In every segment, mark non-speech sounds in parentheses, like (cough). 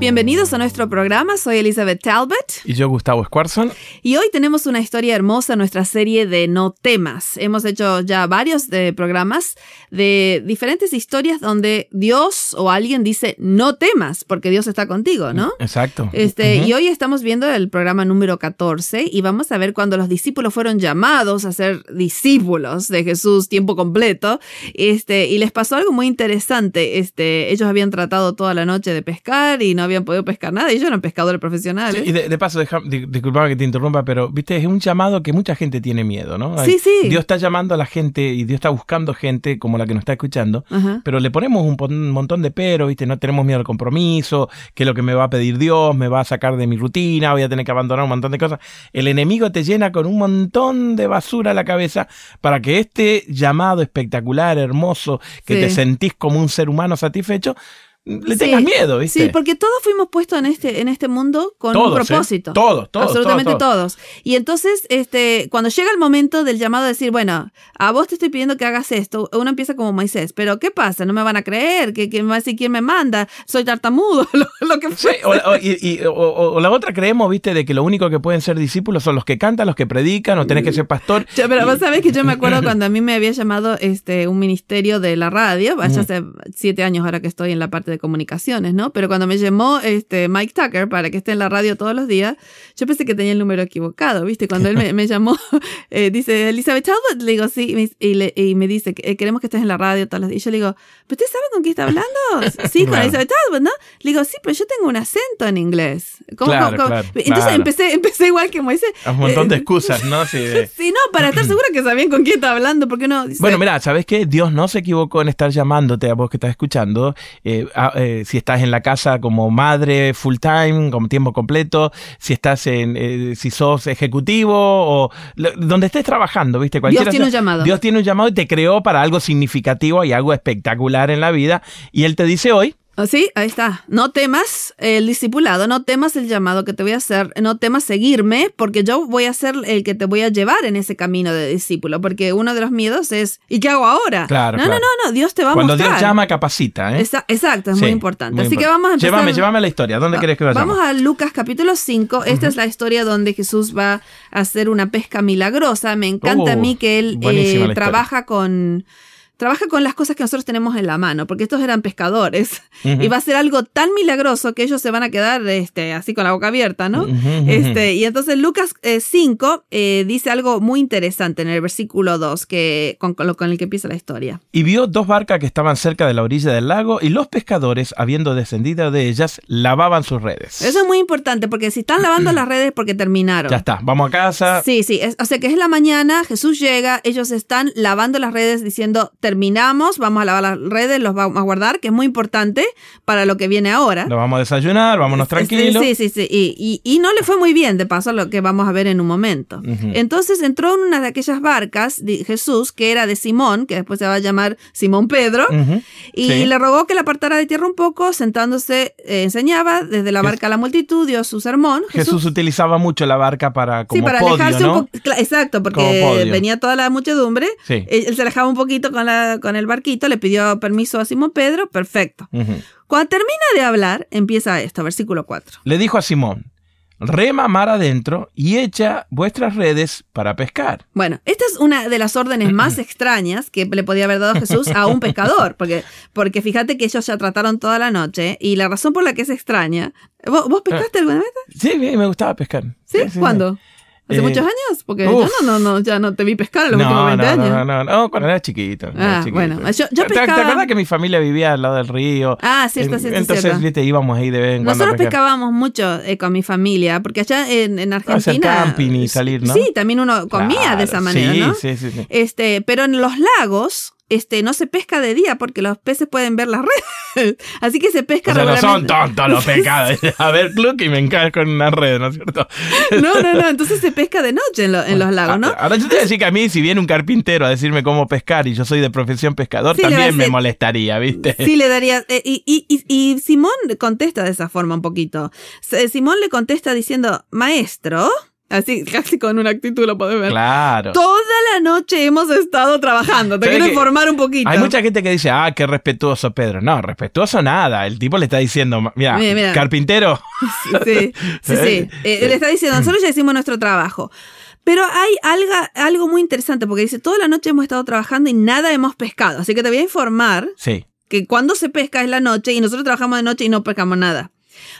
Bienvenidos a nuestro programa, soy Elizabeth Talbot. Y yo, Gustavo Squarson. Y hoy tenemos una historia hermosa en nuestra serie de No temas. Hemos hecho ya varios de programas de diferentes historias donde Dios o alguien dice no temas, porque Dios está contigo, ¿no? Exacto. Este, Y hoy estamos viendo el programa número 14 y vamos a ver cuando los discípulos fueron llamados a ser discípulos de Jesús tiempo completo. Este, y les pasó algo muy interesante. Este, ellos habían tratado toda la noche de pescar y no habían podido pescar nada. Ellos eran pescadores profesionales. Sí, y de, de paso, deja, di- disculpame que te interrumpa, pero viste, es un llamado que mucha gente tiene miedo, ¿no? Sí, sí. Dios está llamando a la gente y Dios está buscando gente como la que nos está escuchando, Ajá. pero le ponemos un, montón de peros, viste, no tenemos miedo al compromiso, que es lo que me va a pedir Dios, me va a sacar de mi rutina, voy a tener que abandonar un montón de cosas. El enemigo te llena con un montón de basura a la cabeza para que este llamado espectacular, hermoso, que Sí. te sentís como un ser humano satisfecho, le Sí. tengas miedo, ¿viste? Sí, porque todos fuimos puestos en este, en este mundo con Todos, un ¿eh? propósito. Todos, todos, Absolutamente todos, todos, Y entonces, este, cuando llega el momento del llamado a decir, bueno, a vos te estoy pidiendo que hagas esto, uno empieza como Moisés, pero ¿qué pasa? No me van a creer, que, que me va a decir quién me manda, soy tartamudo, (laughs) lo, lo que Sí, o, o- y- y- o- o- o la otra creemos, viste, de que lo único que pueden ser discípulos son los que cantan, los que predican, o tenés que ser pastor. Yo, pero vos sabés que yo me acuerdo (coughs) cuando a mí me había llamado este un ministerio de la radio, hace siete años ahora que estoy en la parte de comunicaciones, ¿no? Pero cuando me llamó este Mike Tucker para que esté en la radio todos los días, yo pensé que tenía el número equivocado, ¿viste? Cuando él me, me llamó, (laughs) eh, dice, Elizabeth Talbot, le digo, sí, y le- y me dice, "Eh, queremos que estés en la radio todos los días. Y yo le digo, ¿pero usted sabe con quién está hablando? (laughs) Sí, con Claro. Elizabeth Talbot, ¿no? Le digo, sí, pero yo tengo un acento en inglés. ¿Cómo- Claro, cómo- claro, Entonces empecé, empecé igual que Moisés. Un montón de Eh, excusas, ¿no? Sí, de- (laughs) Sí, no, para estar (clears throat) segura que sabían con quién está hablando, porque no. dice- Bueno, mira, ¿sabes qué? Dios no se equivocó en estar llamándote a vos que estás escuchando. eh, eh, si estás en la casa como madre full time, como tiempo completo, si estás en, eh, si sos ejecutivo o lo- donde estés trabajando, ¿viste? Cualquiera tiene sea- un llamado. Dios tiene un llamado y te creó para algo significativo y algo espectacular en la vida. Y Él te dice hoy, Ah, Sí, ahí está. No temas el discipulado, no temas el llamado que te voy a hacer, no temas seguirme, porque yo voy a ser el que te voy a llevar en ese camino de discípulo, porque uno de los miedos es, ¿y qué hago ahora? Claro, no, claro. no, no, no, Dios te va a cuando mostrar. Dios llama, capacita, ¿eh? Esa- exacto, es Sí, muy importante. muy Así que vamos a empezar. Llévame, llévame a la historia. ¿Dónde querés que vayamos? Vamos a Lucas capítulo 5. Esta es la historia donde Jesús va a hacer una pesca milagrosa. Me encanta a Oh, mí que él eh, trabaja con... Trabaja con las cosas que nosotros tenemos en la mano, porque estos eran pescadores. Y va a ser algo tan milagroso que ellos se van a quedar este, así con la boca abierta, ¿no? Este, y entonces Lucas eh, 5 eh, dice algo muy interesante en el versículo 2, que, con, con el que empieza la historia. Y vio dos barcas que estaban cerca de la orilla del lago, y los pescadores, habiendo descendido de ellas, lavaban sus redes. Eso es muy importante, porque si están lavando las redes es porque terminaron. Ya está, vamos a casa. Sí, sí, es- o sea que es la mañana, Jesús llega, ellos están lavando las redes diciendo, terminamos, vamos a lavar las redes, los vamos a guardar, que es muy importante para lo que viene ahora. Nos vamos a desayunar, vámonos tranquilos. Sí, sí, sí. Y, y- y no le fue muy bien, de paso, lo que vamos a ver en un momento. Entonces entró en una de aquellas barcas, de Jesús, que era de Simón, que después se va a llamar Simón Pedro, Ujú. y Sí. le rogó que la apartara de tierra un poco, sentándose, eh, enseñaba desde la barca a la multitud, dio su sermón. Jesús utilizaba mucho la barca para como sí, para podio, alejarse ¿no? un poco. Exacto, porque venía toda la muchedumbre. Sí. Él se alejaba un poquito con, la, con el barquito, le pidió permiso a Simón Pedro, perfecto. Cuando termina de hablar, empieza esto, versículo 4. Le dijo a Simón, rema mar adentro y echa vuestras redes para pescar. Bueno, esta es una de las órdenes más (clears throat) extrañas que le podía haber dado Jesús a un pescador, porque, porque fíjate que ellos ya trataron toda la noche y la razón por la que es extraña. ¿Vos, vos pescaste alguna vez? Sí, sí, me gustaba pescar. ¿Sí? ¿Cuándo? ¿Hace Eh, muchos años? Porque uf. yo no, no, no, ya no te vi pescar en los No, últimos 20 no, años. no, no, no, cuando era chiquito. Ah, chiquito. bueno, yo- yo ¿Te, pescaba- ¿Te acuerdas que mi familia vivía al lado del río? Ah, cierto, En- cierto, Entonces, cierto. viste, íbamos ahí de vez en cuando. a Nosotros pescábamos mucho eh, con mi familia, porque allá en, en Hacer Argentina. camping y salir, ¿no? Sí, también uno comía de esa manera, sí, ¿no? Sí, sí, sí. Este, pero en los lagos este, no se pesca de día porque los peces pueden ver las redes. (laughs) Así que se pesca O sea, no son regularmente. tontos los (laughs) pecados. (laughs) A ver, cluck y me encargo con una red, ¿no es cierto? No, no, no. Entonces se pesca de noche en, lo- en los lagos, ¿no? Ahora yo te voy a decir que a mí, si viene un carpintero a decirme cómo pescar y yo soy de profesión pescador, Sí, también me molestaría, ¿viste? Sí, le daría. eh, y, y, y, y Simón contesta de esa forma un poquito. S- Simón le contesta diciendo, maestro, así casi con una actitud lo podés ver. Claro. Toda la noche hemos estado trabajando. Te ¿Sabes quiero informar un poquito. Hay mucha gente que dice, ah, qué respetuoso Pedro. No, respetuoso nada. El tipo le está diciendo, mira, carpintero. (laughs) Sí, sí, sí. Eh, le está diciendo, nosotros ya hicimos nuestro trabajo. Pero hay algo, algo muy interesante porque dice, toda la noche hemos estado trabajando y nada hemos pescado. Así que te voy a informar Sí. que cuando se pesca es la noche y nosotros trabajamos de noche y no pescamos nada.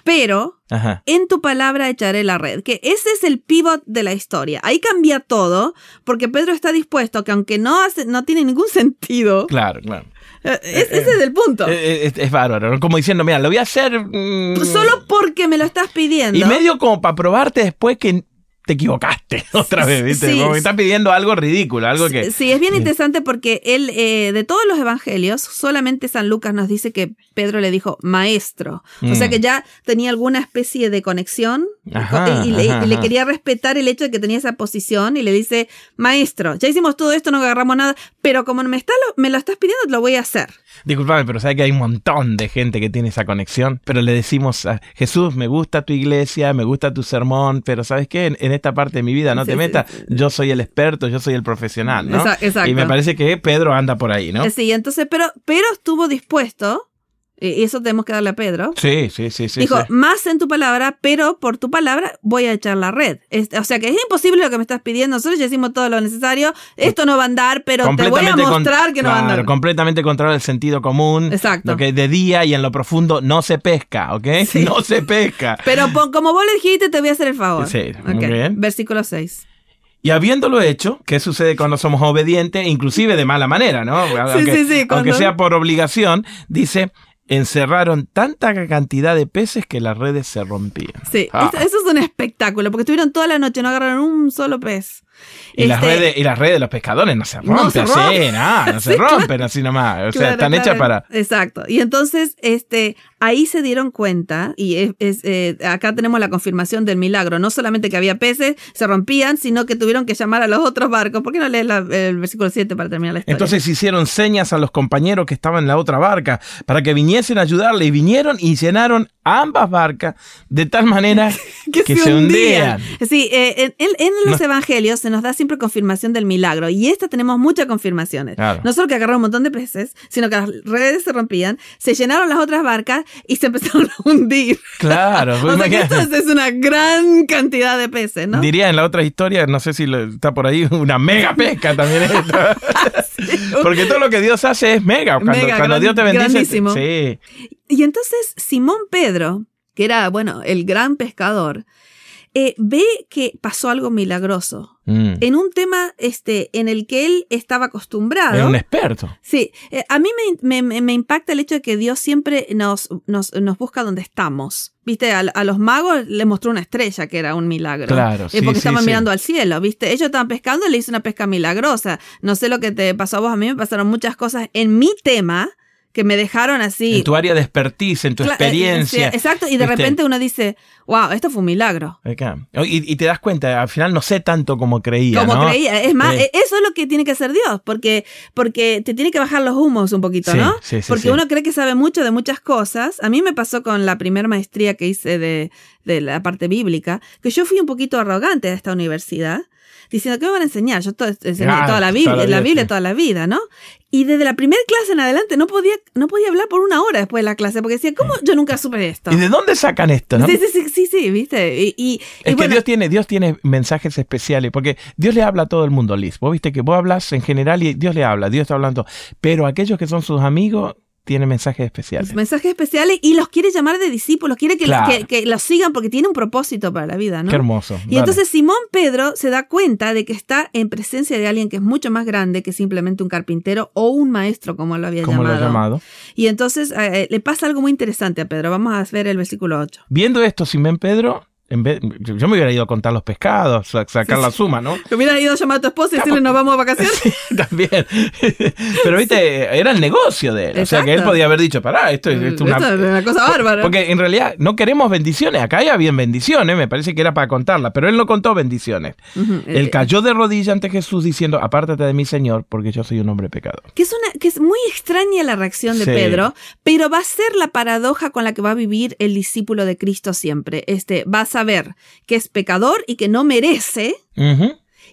Pero Ajá. en tu palabra echaré la red, que ese es el pivot de la historia. Ahí cambia todo porque Pedro está dispuesto que aunque no, hace, no tiene ningún (laughs) sentido, Claro, claro. eh, es- ese es el punto. Eh, Es, es bárbaro. Como diciendo, mira, lo voy a hacer. mm, Solo porque me lo estás pidiendo. Y medio como para probarte después que te equivocaste (laughs) otra vez, ¿viste? Sí. Como que estás pidiendo algo ridículo, algo que. Sí, es bien interesante porque él, eh, de todos los evangelios, solamente San Lucas nos dice que Pedro le dijo maestro. O sea Mm. que ya tenía alguna especie de conexión Ajá, y, le, ajá, quería respetar el hecho de que tenía esa posición y le dice, maestro, ya hicimos todo esto, no agarramos nada, pero como me, está lo, me lo estás pidiendo, lo voy a hacer. Disculpame, pero sabes que hay un montón de gente que tiene esa conexión. Pero le decimos a Jesús, me gusta tu iglesia, me gusta tu sermón, pero ¿sabes qué? En, en esta parte de mi vida no Sí, te metas. sí. Yo soy el experto, yo soy el profesional, ¿no? Exa- exacto. Y me parece que Pedro anda por ahí, ¿no? Sí, entonces, pero, pero estuvo dispuesto, eso tenemos que darle a Pedro. Sí, sí, sí, sí. Dijo, sí. más en tu palabra, pero por tu palabra voy a echar la red. Es- o sea que es imposible lo que me estás pidiendo. Nosotros ya hicimos todo lo necesario. Esto no va a andar, pero te voy a mostrar que no va a andar. completamente contrario al sentido común. Exacto. Lo que de día y en lo profundo no se pesca, ¿ok? Sí. (laughs) No se pesca. Pero como vos le dijiste, te voy a hacer el favor. Sí, muy bien. Versículo 6. Y habiéndolo hecho, ¿qué sucede cuando somos obedientes? Inclusive de mala manera, ¿no? Aunque, sí, sí, cuando- aunque sea por obligación, dice, encerraron tanta cantidad de peces que las redes se rompían. Sí, Ah. eso, eso es un espectáculo, porque estuvieron toda la noche, no agarraron un solo pez. Y, las Este, redes, y las redes de los pescadores no se rompen No se así, no, no (laughs) se rompen así nomás. O sea, están claro. hechas para... Exacto. Y entonces, este, ahí se dieron cuenta, y es, es, eh, acá tenemos la confirmación del milagro, no solamente que había peces, se rompían, sino que tuvieron que llamar a los otros barcos. ¿Por qué no lees la- el versículo 7 para terminar la historia? Entonces hicieron señas a los compañeros que estaban en la otra barca para que viniesen a ayudarle y vinieron y llenaron ambas barcas de tal manera (laughs) que, se, hundían. Sí, eh, en, los evangelios se nos da siempre confirmación del milagro y esta tenemos muchas confirmaciones. Claro. No solo que agarraron un montón de peces, sino que las redes se rompían, se llenaron las otras barcas y se empezaron a hundir. Claro, (laughs) o sea que esto es, una gran cantidad de peces, ¿no? Diría en la otra historia, no sé si lo- está por ahí, una mega pesca también. (laughs) (laughs) Porque todo lo que Dios hace es mega. Cuando, Mega, cuando gran- Dios te bendice. grandísimo. Sí. Y entonces Simón Pedro, que era, bueno, el gran pescador, eh, ve que pasó algo milagroso. Mm. En un tema este, en el que él estaba acostumbrado. Es un experto. Sí, eh, a mí me, me- me impacta el hecho de que Dios siempre nos, nos, nos busca donde estamos. Viste, a, a los magos le mostró una estrella que era un milagro. Claro, Eh, sí, porque sí, estaban sí. mirando al cielo, ¿viste? Ellos estaban pescando y le hizo una pesca milagrosa. No sé lo que te pasó a vos, a mí me pasaron muchas cosas en mi tema que me dejaron así. En tu área de expertise, en tu eh, experiencia. exacto, y de ¿viste? repente uno dice, wow, esto fue un milagro. Y, y te das cuenta, al final no sé tanto como creía. Como ¿no? creía. Es más, Eh. e- eso es lo que tiene que hacer Dios, porque, porque te tiene que bajar los humos un poquito, Sí, ¿no? sí, sí, porque uno cree que sabe mucho de muchas cosas. A mí me pasó con la primera maestría que hice de, de la parte bíblica, que yo fui un poquito arrogante a esta universidad. Diciendo que me van a enseñar, yo todo, enseñé Claro, toda la Biblia, toda la la vida, Biblia sí. toda la vida, ¿no? Y desde la primera clase en adelante no podía, no podía hablar por una hora después de la clase, porque decía, ¿cómo yo nunca supe esto? ¿Y de dónde sacan esto? ¿no? Sí, sí, sí, sí, sí, viste. Y, y- y Es que bueno, Dios tiene, Dios tiene mensajes especiales, porque Dios le habla a todo el mundo, Liz. Vos viste que vos hablas en general y Dios le habla, Dios está hablando. Pero aquellos que son sus amigos tienen mensajes especiales. mensajes especiales y los quiere llamar de discípulos, quiere que, Claro. que, que los sigan porque tiene un propósito para la vida, ¿no? Qué hermoso. Y Dale. entonces Simón Pedro se da cuenta de que está en presencia de alguien que es mucho más grande que simplemente un carpintero o un maestro, como lo había como llamado. Y entonces eh, le pasa algo muy interesante a Pedro. Vamos a ver el versículo 8. Viendo esto, Simón Pedro En vez, yo me hubiera ido a contar los pescados, a sacar la suma, ¿no? Te hubieras ido a llamar a tu esposa y decirle nos vamos a vacaciones. (laughs) Sí, también. (laughs) Pero viste, era el negocio de él. O sea que él podía haber dicho, pará, esto, es- esto es Esto es una cosa bárbara. Porque en realidad no queremos bendiciones. Acá ya habían bendiciones, me parece que era para contarlas, pero él no contó bendiciones. Ujú. Él Eh, cayó de rodillas ante Jesús diciendo, apártate de mí, Señor, porque yo soy un hombre pecador. Que es, una, que es muy extraña la reacción de. Pedro, pero va a ser la paradoja con la que va a vivir el discípulo de Cristo siempre. Este, va a saber que es pecador y que no merece,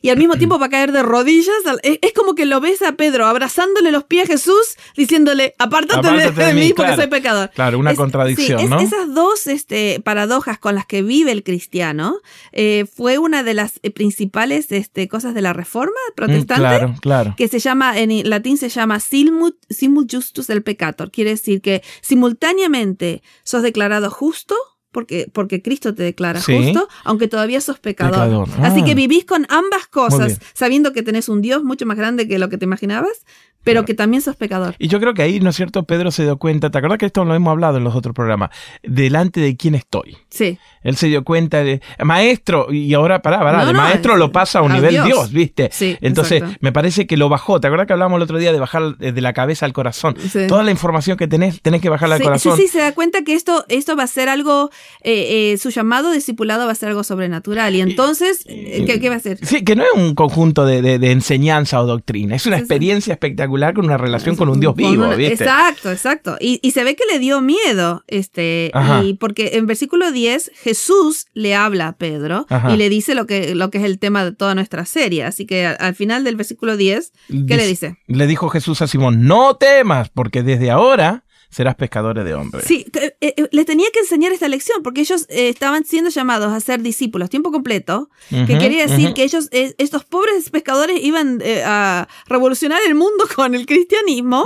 y al mismo (clears throat) tiempo va a caer de rodillas. Es, es como que lo ves a Pedro abrazándole los pies a Jesús, diciéndole, apártate, de- Apártate de, de mí mí, porque claro. soy pecador. Claro, una Es- contradicción, sí, es- ¿no? Esas dos este, paradojas con las que vive el cristiano eh, fue una de las eh, principales este, cosas de la reforma Mm, protestante Claro, claro. que se llama, en latín se llama simul, simul justus el peccator. Quiere decir que simultáneamente sos declarado justo, porque, porque Cristo te declara Sí. justo, aunque todavía sos pecador. Pecador. Así Ah. que vivís con ambas cosas, bien. sabiendo que tenés un Dios mucho más grande que lo que te imaginabas, pero que también sos pecador. Y yo creo que ahí, ¿no es cierto? Pedro se dio cuenta, ¿te acuerdas que esto lo hemos hablado en los otros programas? Delante de quién estoy. Sí. Él se dio cuenta de maestro, y ahora pará, pará, No, de no, maestro es- lo pasa a un a nivel Dios. Dios, ¿viste? Sí, Entonces, exacto. me parece que lo bajó. ¿Te acuerdas que hablábamos el otro día de bajar de la cabeza al corazón? Sí. Toda la información que tenés, tenés que bajarla al Sí, corazón. sí, sí, se da cuenta que esto, esto va a ser algo, eh, eh, su llamado discipulado va a ser algo sobrenatural. Y entonces, ¿qué, qué va a hacer? Sí, que no es un conjunto de, de- de enseñanza o doctrina, es una experiencia espectacular con una relación con un Dios vivo, una- ¿viste? Exacto, exacto. Y, y se ve que le dio miedo, este, Ajá. y porque en versículo 10 Jesús le habla a Pedro Ajá. y le dice lo que, lo que es el tema de toda nuestra serie. Así que al, al final del versículo 10, ¿qué le dice? Le dijo Jesús a Simón, no temas, porque desde ahora serás pescadores de hombres. Sí, eh, eh, le tenía que enseñar esta lección porque ellos eh, estaban siendo llamados a ser discípulos tiempo completo, que quería decir que ellos, eh, estos pobres pescadores iban eh, a revolucionar el mundo (laughs) con el cristianismo.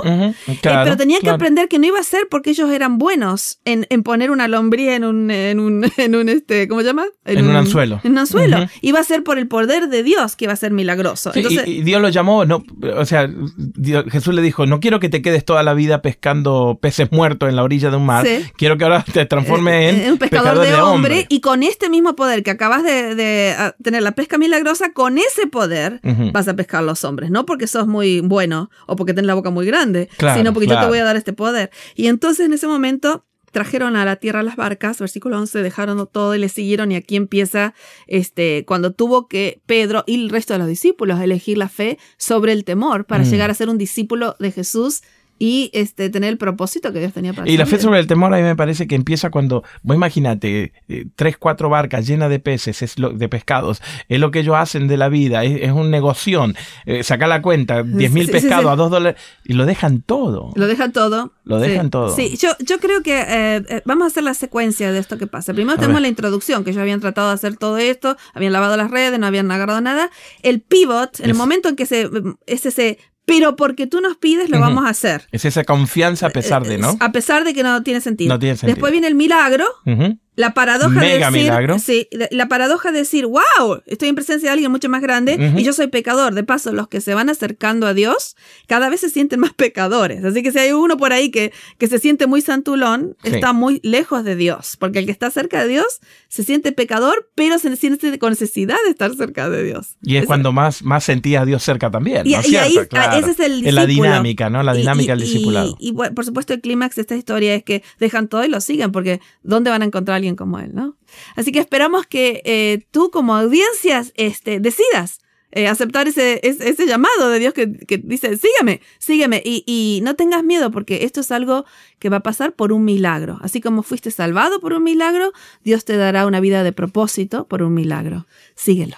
Claro, pero tenía que aprender que no iba a ser porque ellos eran buenos en, en poner una lombría en un, en un, (laughs) en un este, ¿cómo se llama? En un anzuelo. En un anzuelo. Iba a ser por el poder de Dios que iba a ser milagroso. Sí, y- Entonces, y, Dios lo llamó, no, o sea, Dios- Jesús le dijo, no quiero que te quedes toda la vida pescando peces muertos en la orilla de un mar, Sí. quiero que ahora (laughs) te transformes eh, en un pescador de, hombre, y con este mismo poder que acabas de, de, ah, tener la pesca milagrosa, con ese poder vas a pescar los hombres, no porque sos muy bueno o porque tenés la boca muy grande, Claro, sino porque yo te voy a dar este poder. Y entonces en ese momento trajeron a la tierra las barcas, versículo 11, dejaron todo y le siguieron y aquí empieza este cuando tuvo que Pedro y el resto de los discípulos elegir la fe sobre el temor para Mm. llegar a ser un discípulo de Jesús y este tener el propósito que Dios tenía para Y la fe sobre el temor a mí me parece que empieza cuando, vos imagínate, eh, tres, cuatro barcas llenas de peces, es lo, de pescados, es lo que ellos hacen de la vida, es, es un negoción, eh, saca la cuenta, diez mil Sí, pescados sí. a dos dólares, y lo dejan todo. Lo dejan todo. Lo dejan todo. Sí, yo, yo creo que eh, vamos a hacer la secuencia de esto que pasa. Primero A tenemos ver. la introducción, que ellos habían tratado de hacer todo esto, habían lavado las redes, no habían agarrado nada. El pivot, en el Es- momento en que se, es ese, pero porque tú nos pides, lo vamos a hacer. Es esa confianza a pesar de, ¿no? A pesar de que no tiene sentido. No tiene sentido. Después viene el milagro, Ujú. La paradoja Mega de decir, milagro. sí, la- paradoja de decir, wow, estoy en presencia de alguien mucho más grande y yo soy pecador. De paso, los que se van acercando a Dios cada vez se sienten más pecadores. Así que si hay uno por ahí que, que se siente muy santulón, Sí. está muy lejos de Dios, porque el que está cerca de Dios se siente pecador, pero se siente con necesidad de estar cerca de Dios. Y es cuando más, más sentía a Dios cerca también. y, ¿no es y ahí? Claro. ese es el la dinámica, ¿no? La dinámica y- del discipulado. Y, por supuesto, el clímax de esta historia es que dejan todo y lo siguen, porque ¿dónde van a encontrar alguien como él, no? Así que esperamos que eh, tú, como audiencias, este, decidas. eh, aceptar ese, ese, llamado de Dios que, que dice, sígueme, sígueme, y, y no tengas miedo porque esto es algo que va a pasar por un milagro. Así como fuiste salvado por un milagro, Dios te dará una vida de propósito por un milagro. Síguelo.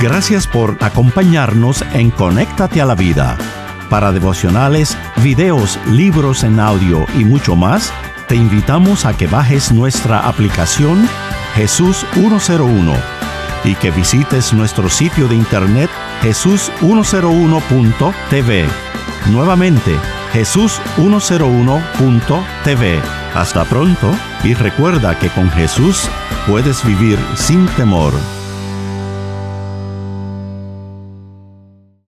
Gracias por acompañarnos en Conéctate a la Vida. Para devocionales, videos, libros en audio y mucho más, te invitamos a que bajes nuestra aplicación Jesús 101 y que visites nuestro sitio de internet jesús101.tv. Nuevamente, jesús101.tv. Hasta pronto y recuerda que con Jesús puedes vivir sin temor.